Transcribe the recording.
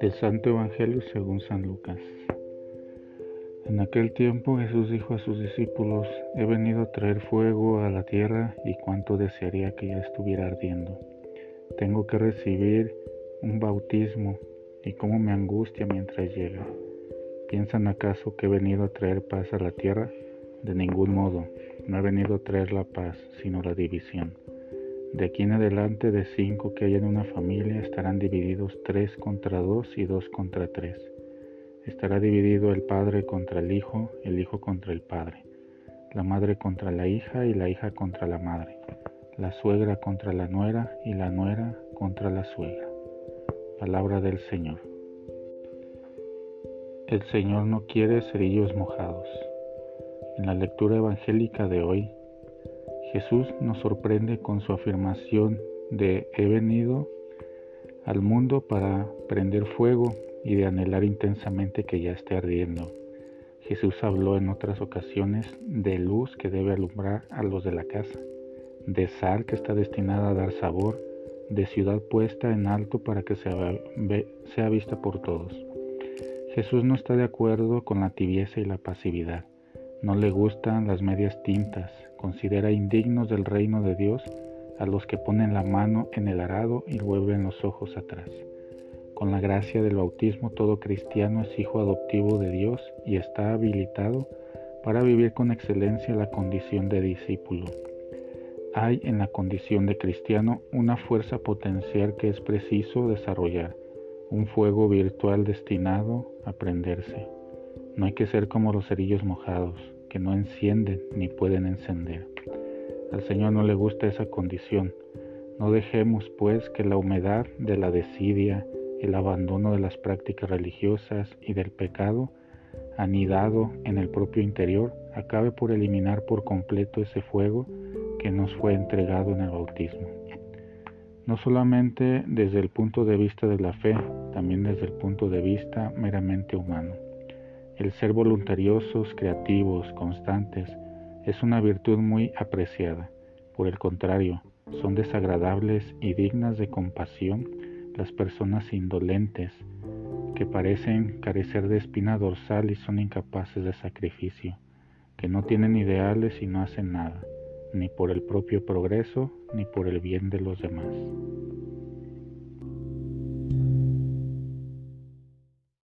Del Santo Evangelio según San Lucas. En aquel tiempo Jesús dijo a sus discípulos, he venido a traer fuego a la tierra y cuánto desearía que ya estuviera ardiendo. Tengo que recibir un bautismo y cómo me angustia mientras llega. ¿Piensan acaso que he venido a traer paz a la tierra? De ningún modo, no he venido a traer la paz, sino la división. De aquí en adelante de cinco que hay en una familia estarán divididos tres contra dos y dos contra tres. Estará dividido el padre contra el hijo, el hijo contra el padre, la madre contra la hija y la hija contra la madre, la suegra contra la nuera y la nuera contra la suegra. Palabra del Señor. El Señor no quiere cerillos mojados. En la lectura evangélica de hoy Jesús nos sorprende con su afirmación de he venido al mundo para prender fuego y de anhelar intensamente que ya esté ardiendo. Jesús habló en otras ocasiones de luz que debe alumbrar a los de la casa, de sal que está destinada a dar sabor, de ciudad puesta en alto para que sea, sea vista por todos. Jesús no está de acuerdo con la tibieza y la pasividad. No le gustan las medias tintas, considera indignos del reino de Dios a los que ponen la mano en el arado y vuelven los ojos atrás. Con la gracia del bautismo todo cristiano es hijo adoptivo de Dios y está habilitado para vivir con excelencia la condición de discípulo. Hay en la condición de cristiano una fuerza potencial que es preciso desarrollar, un fuego virtual destinado a prenderse. No hay que ser como los cerillos mojados, que no encienden ni pueden encender. Al Señor no le gusta esa condición. No dejemos, pues, que la humedad de la desidia, el abandono de las prácticas religiosas y del pecado, anidado en el propio interior, acabe por eliminar por completo ese fuego que nos fue entregado en el bautismo. No solamente desde el punto de vista de la fe, también desde el punto de vista meramente humano. El ser voluntariosos, creativos, constantes, es una virtud muy apreciada. Por el contrario, son desagradables y dignas de compasión las personas indolentes, que parecen carecer de espina dorsal y son incapaces de sacrificio, que no tienen ideales y no hacen nada, ni por el propio progreso, ni por el bien de los demás.